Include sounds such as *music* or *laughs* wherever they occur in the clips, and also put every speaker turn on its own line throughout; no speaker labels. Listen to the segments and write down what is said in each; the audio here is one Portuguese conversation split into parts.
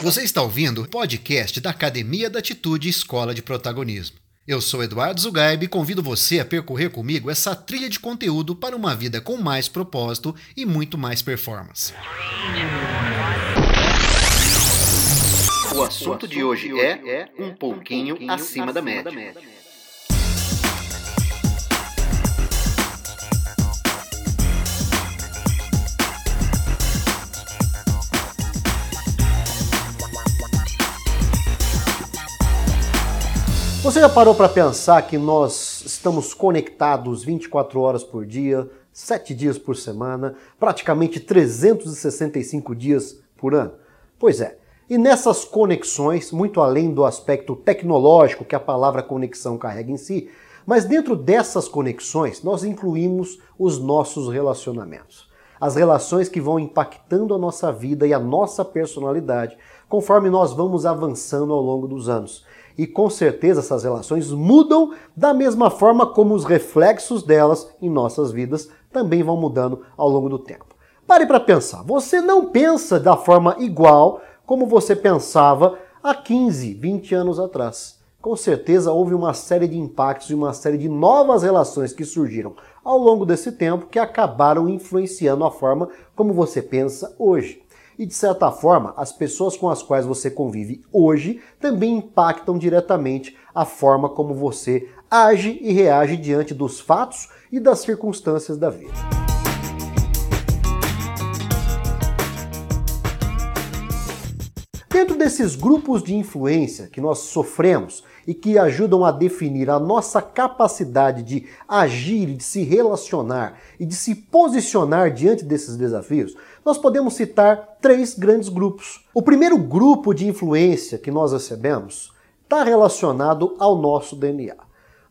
Você está ouvindo o podcast da Academia da Atitude Escola de Protagonismo. Eu sou Eduardo Zugaib e convido você a percorrer comigo essa trilha de conteúdo para uma vida com mais propósito e muito mais performance. O assunto de hoje é um pouquinho acima da média.
Você já parou para pensar que nós estamos conectados 24 horas por dia, 7 dias por semana, praticamente 365 dias por ano? Pois é. E nessas conexões, muito além do aspecto tecnológico que a palavra conexão carrega em si, mas dentro dessas conexões nós incluímos os nossos relacionamentos. As relações que vão impactando a nossa vida e a nossa personalidade conforme nós vamos avançando ao longo dos anos e com certeza essas relações mudam da mesma forma como os reflexos delas em nossas vidas também vão mudando ao longo do tempo. Pare para pensar, você não pensa da forma igual como você pensava há 15, 20 anos atrás. Com certeza houve uma série de impactos e uma série de novas relações que surgiram ao longo desse tempo que acabaram influenciando a forma como você pensa hoje. E de certa forma, as pessoas com as quais você convive hoje também impactam diretamente a forma como você age e reage diante dos fatos e das circunstâncias da vida. Dentro desses grupos de influência que nós sofremos e que ajudam a definir a nossa capacidade de agir, de se relacionar e de se posicionar diante desses desafios, nós podemos citar três grandes grupos. O primeiro grupo de influência que nós recebemos está relacionado ao nosso DNA.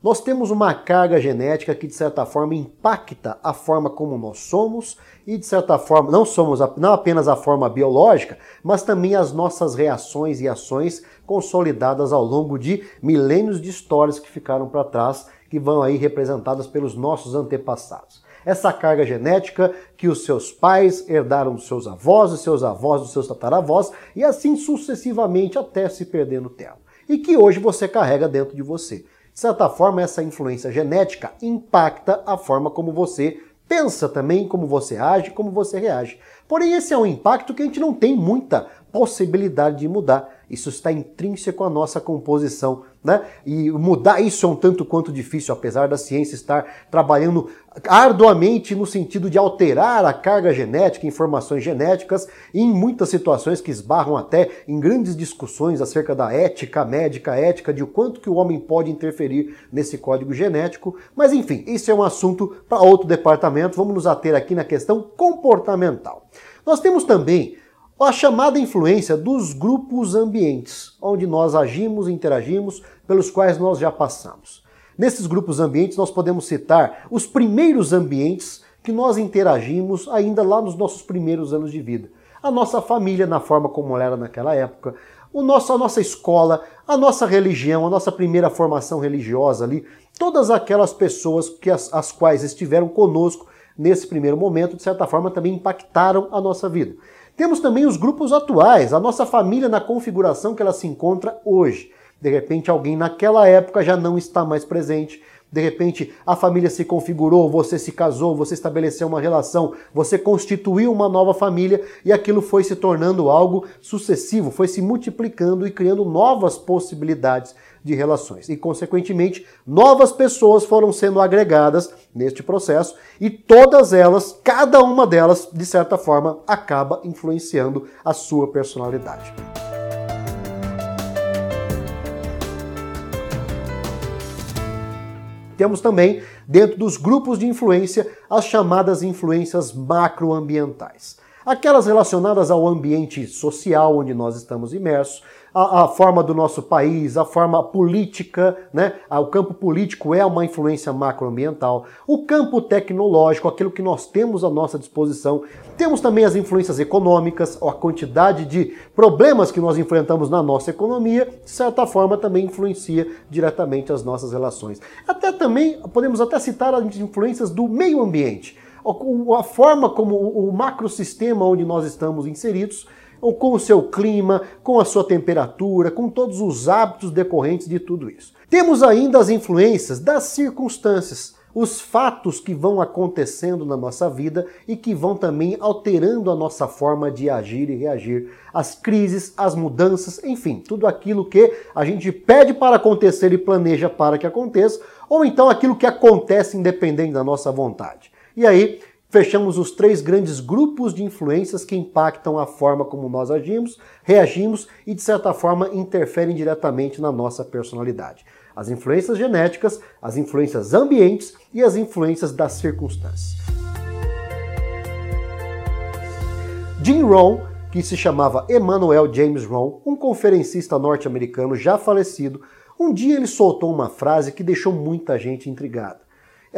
Nós temos uma carga genética que, de certa forma, impacta a forma como nós somos e, de certa forma, não somos não apenas a forma biológica, mas também as nossas reações e ações consolidadas ao longo de milênios de histórias que ficaram para trás, que vão aí representadas pelos nossos antepassados essa carga genética que os seus pais herdaram dos seus avós, dos seus avós, dos seus tataravós, e assim sucessivamente até se perder no tempo. E que hoje você carrega dentro de você. De certa forma, essa influência genética impacta a forma como você pensa também, como você age, como você reage. Porém, esse é um impacto que a gente não tem muita possibilidade de mudar. Isso está intrínseco à nossa composição, né? E mudar isso é um tanto quanto difícil, apesar da ciência estar trabalhando arduamente no sentido de alterar a carga genética, informações genéticas, em muitas situações que esbarram até em grandes discussões acerca da ética médica, ética de o quanto que o homem pode interferir nesse código genético. Mas enfim, isso é um assunto para outro departamento. Vamos nos ater aqui na questão comportamental. Nós temos também a chamada influência dos grupos ambientes, onde nós agimos e interagimos, pelos quais nós já passamos. Nesses grupos ambientes, nós podemos citar os primeiros ambientes que nós interagimos ainda lá nos nossos primeiros anos de vida. A nossa família, na forma como era naquela época, o nosso, a nossa escola, a nossa religião, a nossa primeira formação religiosa ali, todas aquelas pessoas que as, as quais estiveram conosco nesse primeiro momento, de certa forma, também impactaram a nossa vida. Temos também os grupos atuais, a nossa família na configuração que ela se encontra hoje. De repente, alguém naquela época já não está mais presente. De repente, a família se configurou, você se casou, você estabeleceu uma relação, você constituiu uma nova família e aquilo foi se tornando algo sucessivo, foi se multiplicando e criando novas possibilidades de relações. E, consequentemente, novas pessoas foram sendo agregadas neste processo e todas elas, cada uma delas, de certa forma, acaba influenciando a sua personalidade. Temos também, dentro dos grupos de influência, as chamadas influências macroambientais. Aquelas relacionadas ao ambiente social onde nós estamos imersos, a, a, forma do nosso país, a forma política, né? O campo político é uma influência macroambiental, o campo tecnológico, aquilo que nós temos à nossa disposição. Temos também as influências econômicas, a quantidade de problemas que nós enfrentamos na nossa economia, de certa forma também influencia diretamente as nossas relações. Até também podemos até citar as influências do meio ambiente a forma como o macrosistema onde nós estamos inseridos, com o seu clima, com a sua temperatura, com todos os hábitos decorrentes de tudo isso. Temos ainda as influências das circunstâncias os fatos que vão acontecendo na nossa vida e que vão também alterando a nossa forma de agir e reagir, as crises, as mudanças, enfim, tudo aquilo que a gente pede para acontecer e planeja para que aconteça, ou então aquilo que acontece independente da nossa vontade. E aí, fechamos os três grandes grupos de influências que impactam a forma como nós agimos, reagimos e, de certa forma, interferem diretamente na nossa personalidade as influências genéticas, as influências ambientes e as influências das circunstâncias. Jim Rohn, que se chamava Emmanuel James Rohn, um conferencista norte-americano já falecido, um dia ele soltou uma frase que deixou muita gente intrigada.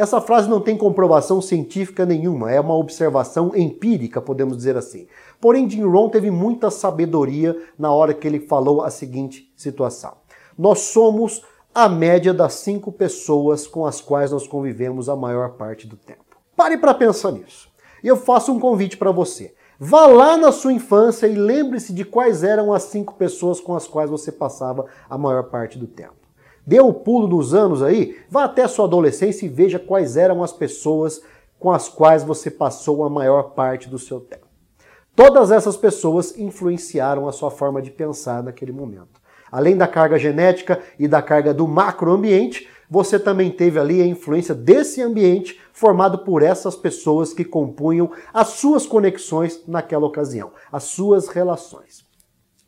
Essa frase não tem comprovação científica nenhuma, é uma observação empírica, podemos dizer assim. Porém, Jim Rohn teve muita sabedoria na hora que ele falou a seguinte situação. Nós somos a média das cinco pessoas com as quais nós convivemos a maior parte do tempo. Pare para pensar nisso. E eu faço um convite para você. Vá lá na sua infância e lembre-se de quais eram as cinco pessoas com as quais você passava a maior parte do tempo. Dê o pulo nos anos aí, vá até a sua adolescência e veja quais eram as pessoas com as quais você passou a maior parte do seu tempo. Todas essas pessoas influenciaram a sua forma de pensar naquele momento. Além da carga genética e da carga do macroambiente, você também teve ali a influência desse ambiente formado por essas pessoas que compunham as suas conexões naquela ocasião, as suas relações.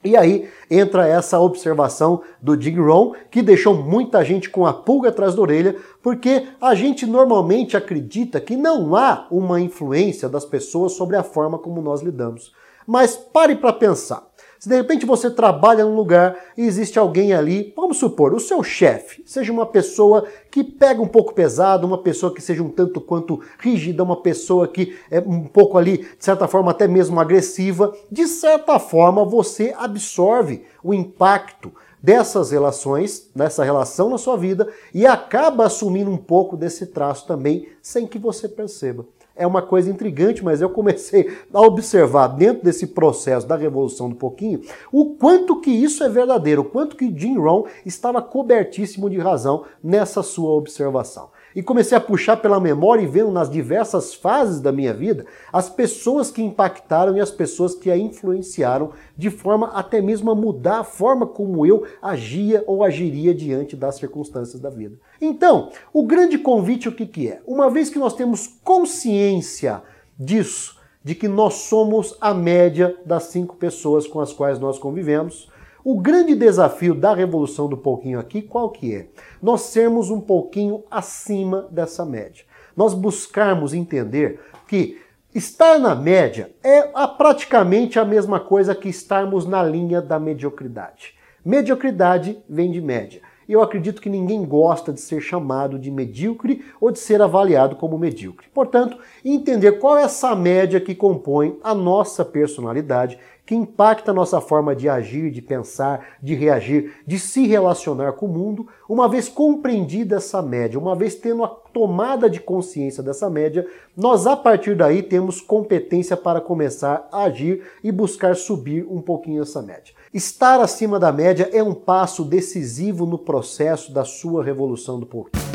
E aí entra essa observação do Jim Rohn, que deixou muita gente com a pulga atrás da orelha, porque a gente normalmente acredita que não há uma influência das pessoas sobre a forma como nós lidamos. Mas pare para pensar. Se de repente você trabalha num lugar e existe alguém ali, vamos supor, o seu chefe, seja uma pessoa que pega um pouco pesado, uma pessoa que seja um tanto quanto rígida, uma pessoa que é um pouco ali, de certa forma, até mesmo agressiva, de certa forma você absorve o impacto dessas relações, dessa relação na sua vida e acaba assumindo um pouco desse traço também sem que você perceba é uma coisa intrigante, mas eu comecei a observar dentro desse processo da revolução do pouquinho o quanto que isso é verdadeiro, o quanto que Jim Rohn estava cobertíssimo de razão nessa sua observação e comecei a puxar pela memória e vendo nas diversas fases da minha vida as pessoas que impactaram e as pessoas que a influenciaram de forma até mesmo a mudar a forma como eu agia ou agiria diante das circunstâncias da vida. Então, o grande convite o que, que é? Uma vez que nós temos consciência disso, de que nós somos a média das cinco pessoas com as quais nós convivemos, o grande desafio da revolução do pouquinho aqui, qual que é? Nós sermos um pouquinho acima dessa média. Nós buscarmos entender que estar na média é praticamente a mesma coisa que estarmos na linha da mediocridade. Mediocridade vem de média. Eu acredito que ninguém gosta de ser chamado de medíocre ou de ser avaliado como medíocre. Portanto, entender qual é essa média que compõe a nossa personalidade que impacta a nossa forma de agir, de pensar, de reagir, de se relacionar com o mundo, uma vez compreendida essa média, uma vez tendo a tomada de consciência dessa média, nós a partir daí temos competência para começar a agir e buscar subir um pouquinho essa média. Estar acima da média é um passo decisivo no processo da sua revolução do pouquinho.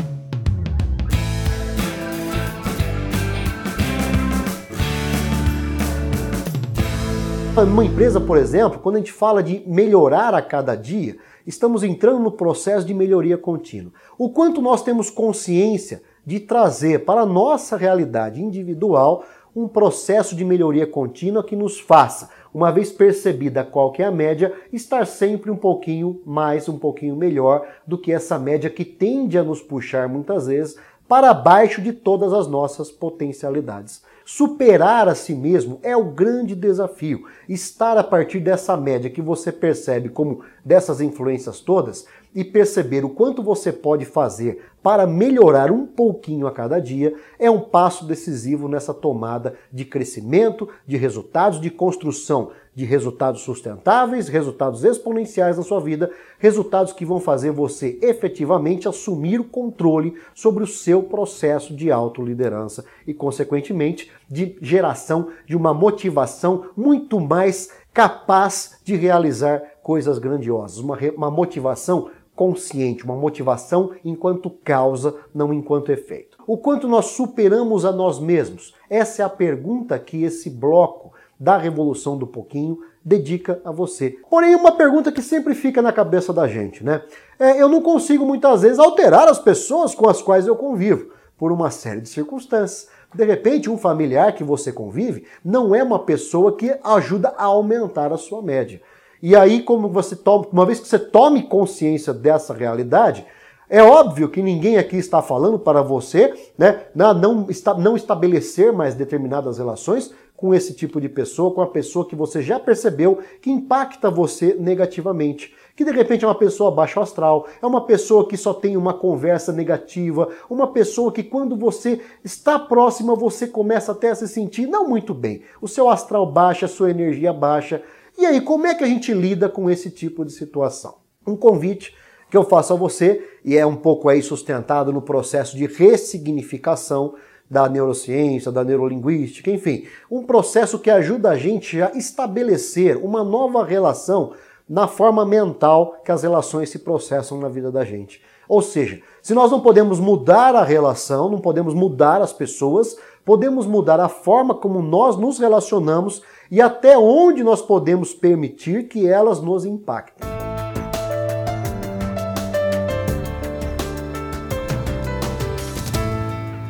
Numa empresa, por exemplo, quando a gente fala de melhorar a cada dia, estamos entrando no processo de melhoria contínua. O quanto nós temos consciência de trazer para a nossa realidade individual um processo de melhoria contínua que nos faça, uma vez percebida qual que é a média, estar sempre um pouquinho mais, um pouquinho melhor do que essa média que tende a nos puxar muitas vezes para baixo de todas as nossas potencialidades. Superar a si mesmo é o grande desafio. Estar a partir dessa média que você percebe como dessas influências todas, e perceber o quanto você pode fazer para melhorar um pouquinho a cada dia é um passo decisivo nessa tomada de crescimento, de resultados, de construção de resultados sustentáveis, resultados exponenciais na sua vida, resultados que vão fazer você efetivamente assumir o controle sobre o seu processo de autoliderança e, consequentemente, de geração de uma motivação muito mais capaz de realizar coisas grandiosas, uma, uma motivação consciente, uma motivação enquanto causa, não enquanto efeito. O quanto nós superamos a nós mesmos? Essa é a pergunta que esse bloco da Revolução do Pouquinho dedica a você. Porém, uma pergunta que sempre fica na cabeça da gente, né? É, eu não consigo muitas vezes alterar as pessoas com as quais eu convivo, por uma série de circunstâncias. De repente, um familiar que você convive não é uma pessoa que ajuda a aumentar a sua média. E aí, como você toma, uma vez que você tome consciência dessa realidade, é óbvio que ninguém aqui está falando para você né, não, não estabelecer mais determinadas relações com esse tipo de pessoa, com a pessoa que você já percebeu que impacta você negativamente. Que de repente é uma pessoa baixo astral, é uma pessoa que só tem uma conversa negativa, uma pessoa que quando você está próxima você começa até a se sentir não muito bem. O seu astral baixa, a sua energia baixa. E aí, como é que a gente lida com esse tipo de situação? Um convite que eu faço a você, e é um pouco aí sustentado no processo de ressignificação da neurociência, da neurolinguística, enfim, um processo que ajuda a gente a estabelecer uma nova relação na forma mental que as relações se processam na vida da gente. Ou seja, se nós não podemos mudar a relação, não podemos mudar as pessoas, podemos mudar a forma como nós nos relacionamos e até onde nós podemos permitir que elas nos impactem.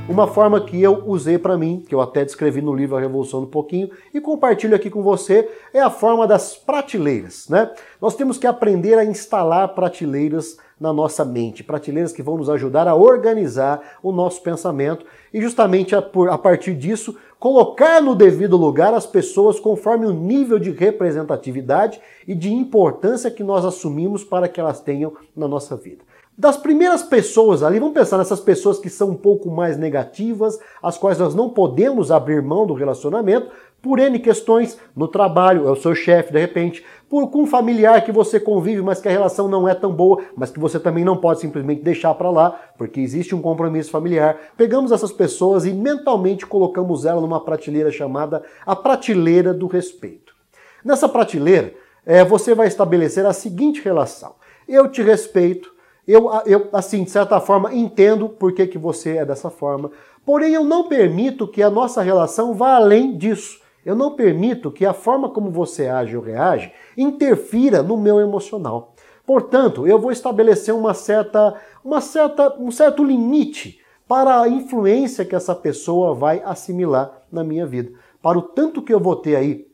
Uma forma que eu usei para mim, que eu até descrevi no livro A Revolução do Pouquinho e compartilho aqui com você, é a forma das prateleiras, né? Nós temos que aprender a instalar prateleiras na nossa mente, prateleiras que vão nos ajudar a organizar o nosso pensamento e justamente a, por, a partir disso colocar no devido lugar as pessoas conforme o nível de representatividade e de importância que nós assumimos para que elas tenham na nossa vida. Das primeiras pessoas ali, vamos pensar nessas pessoas que são um pouco mais negativas, as quais nós não podemos abrir mão do relacionamento, por N questões no trabalho, é o seu chefe de repente, por com um familiar que você convive, mas que a relação não é tão boa, mas que você também não pode simplesmente deixar para lá, porque existe um compromisso familiar. Pegamos essas pessoas e mentalmente colocamos ela numa prateleira chamada a prateleira do respeito. Nessa prateleira, é, você vai estabelecer a seguinte relação: eu te respeito, eu, eu, assim, de certa forma, entendo por que, que você é dessa forma. Porém, eu não permito que a nossa relação vá além disso. Eu não permito que a forma como você age ou reage interfira no meu emocional. Portanto, eu vou estabelecer uma certa, uma certa, um certo limite para a influência que essa pessoa vai assimilar na minha vida. Para o tanto que eu vou ter aí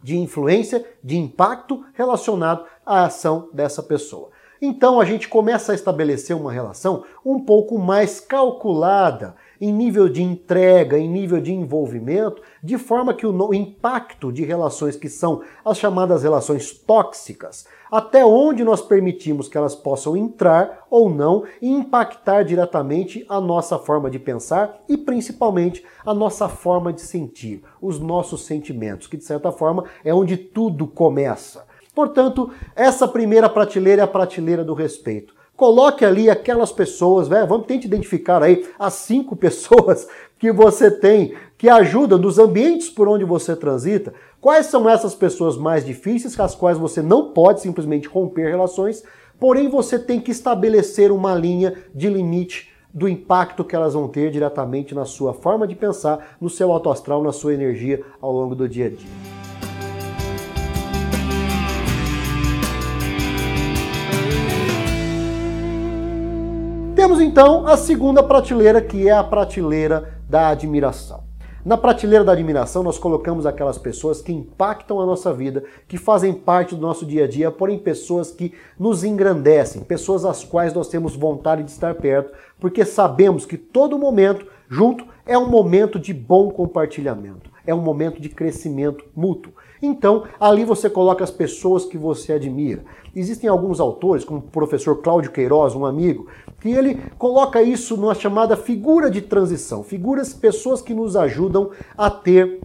de influência, de impacto relacionado à ação dessa pessoa. Então a gente começa a estabelecer uma relação um pouco mais calculada em nível de entrega, em nível de envolvimento, de forma que o impacto de relações que são as chamadas relações tóxicas, até onde nós permitimos que elas possam entrar ou não e impactar diretamente a nossa forma de pensar e principalmente a nossa forma de sentir, os nossos sentimentos, que de certa forma é onde tudo começa. Portanto, essa primeira prateleira é a prateleira do respeito. Coloque ali aquelas pessoas, né? vamos tentar identificar aí as cinco *laughs* pessoas que você tem que ajudam nos ambientes por onde você transita. Quais são essas pessoas mais difíceis, com as quais você não pode simplesmente romper relações, porém você tem que estabelecer uma linha de limite do impacto que elas vão ter diretamente na sua forma de pensar, no seu autoastral, na sua energia ao longo do dia a dia. Temos então a segunda prateleira, que é a prateleira da admiração. Na prateleira da admiração, nós colocamos aquelas pessoas que impactam a nossa vida, que fazem parte do nosso dia a dia, porém pessoas que nos engrandecem, pessoas às quais nós temos vontade de estar perto, porque sabemos que todo momento junto é um momento de bom compartilhamento. é um momento de crescimento mútuo. Então, ali você coloca as pessoas que você admira. Existem alguns autores, como o professor Cláudio Queiroz, um amigo, que ele coloca isso numa chamada figura de transição, figuras, pessoas que nos ajudam a ter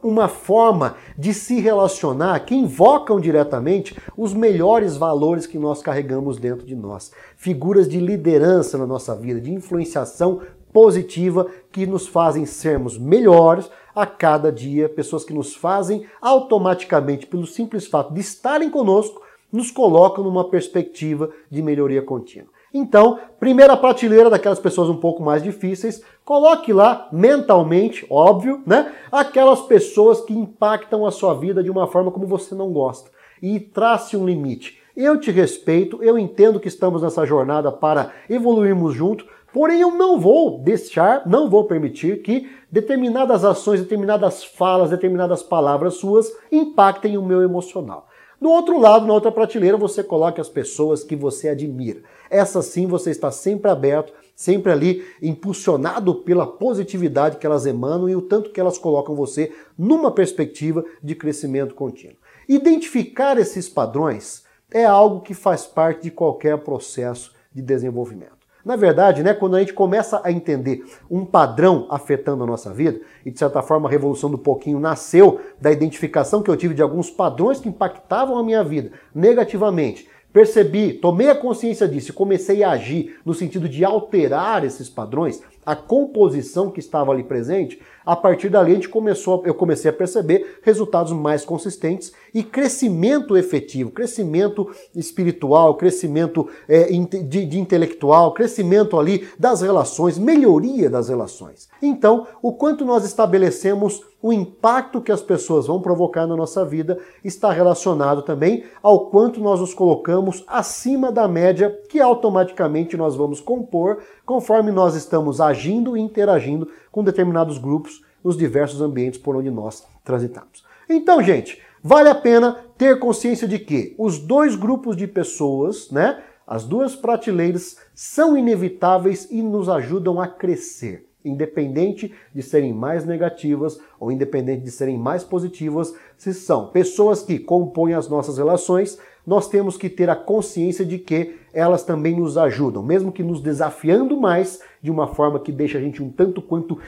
uma forma de se relacionar que invocam diretamente os melhores valores que nós carregamos dentro de nós. Figuras de liderança na nossa vida, de influenciação positiva que nos fazem sermos melhores a cada dia, pessoas que nos fazem automaticamente, pelo simples fato de estarem conosco, nos colocam numa perspectiva de melhoria contínua. Então, primeira prateleira daquelas pessoas um pouco mais difíceis, coloque lá mentalmente, óbvio, né? Aquelas pessoas que impactam a sua vida de uma forma como você não gosta e trace um limite. Eu te respeito, eu entendo que estamos nessa jornada para evoluirmos junto, porém eu não vou deixar, não vou permitir que determinadas ações, determinadas falas, determinadas palavras suas impactem o meu emocional. Do outro lado, na outra prateleira, você coloca as pessoas que você admira. Essa sim você está sempre aberto, sempre ali impulsionado pela positividade que elas emanam e o tanto que elas colocam você numa perspectiva de crescimento contínuo. Identificar esses padrões é algo que faz parte de qualquer processo de desenvolvimento. Na verdade, né, quando a gente começa a entender um padrão afetando a nossa vida, e de certa forma a Revolução do Pouquinho nasceu da identificação que eu tive de alguns padrões que impactavam a minha vida negativamente, percebi, tomei a consciência disso e comecei a agir no sentido de alterar esses padrões, a composição que estava ali presente, a partir dali a gente começou, eu comecei a perceber resultados mais consistentes e crescimento efetivo, crescimento espiritual, crescimento é, de, de intelectual, crescimento ali das relações, melhoria das relações. Então, o quanto nós estabelecemos o impacto que as pessoas vão provocar na nossa vida está relacionado também ao quanto nós nos colocamos acima da média que automaticamente nós vamos compor conforme nós estamos agindo e interagindo com determinados grupos nos diversos ambientes por onde nós transitamos. Então, gente, vale a pena ter consciência de que os dois grupos de pessoas, né, as duas prateleiras, são inevitáveis e nos ajudam a crescer independente de serem mais negativas ou independente de serem mais positivas, se são pessoas que compõem as nossas relações, nós temos que ter a consciência de que elas também nos ajudam, mesmo que nos desafiando mais, de uma forma que deixa a gente um tanto quanto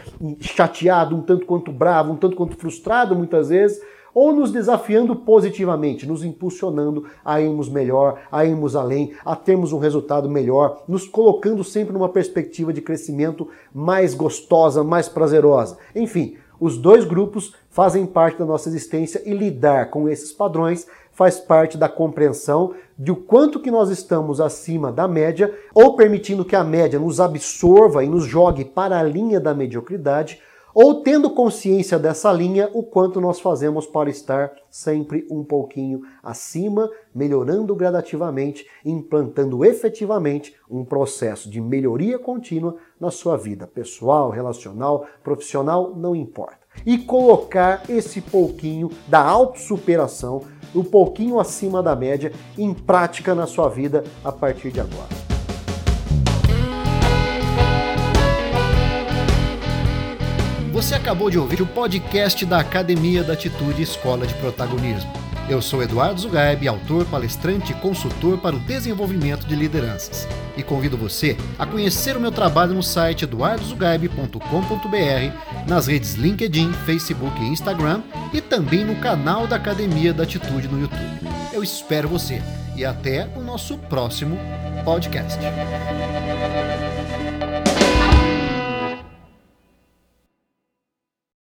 chateado, um tanto quanto bravo, um tanto quanto frustrado muitas vezes, ou nos desafiando positivamente, nos impulsionando a irmos melhor, a irmos além, a termos um resultado melhor, nos colocando sempre numa perspectiva de crescimento mais gostosa, mais prazerosa. Enfim, os dois grupos fazem parte da nossa existência e lidar com esses padrões faz parte da compreensão de o quanto que nós estamos acima da média ou permitindo que a média nos absorva e nos jogue para a linha da mediocridade ou tendo consciência dessa linha, o quanto nós fazemos para estar sempre um pouquinho acima, melhorando gradativamente, implantando efetivamente um processo de melhoria contínua na sua vida pessoal, relacional, profissional, não importa. E colocar esse pouquinho da autossuperação, um pouquinho acima da média, em prática na sua vida a partir de agora.
Você acabou de ouvir o podcast da Academia da Atitude Escola de Protagonismo. Eu sou Eduardo Zugaib, autor, palestrante e consultor para o desenvolvimento de lideranças. E convido você a conhecer o meu trabalho no site eduardozugaib.com.br, nas redes LinkedIn, Facebook e Instagram e também no canal da Academia da Atitude no YouTube. Eu espero você e até o nosso próximo podcast.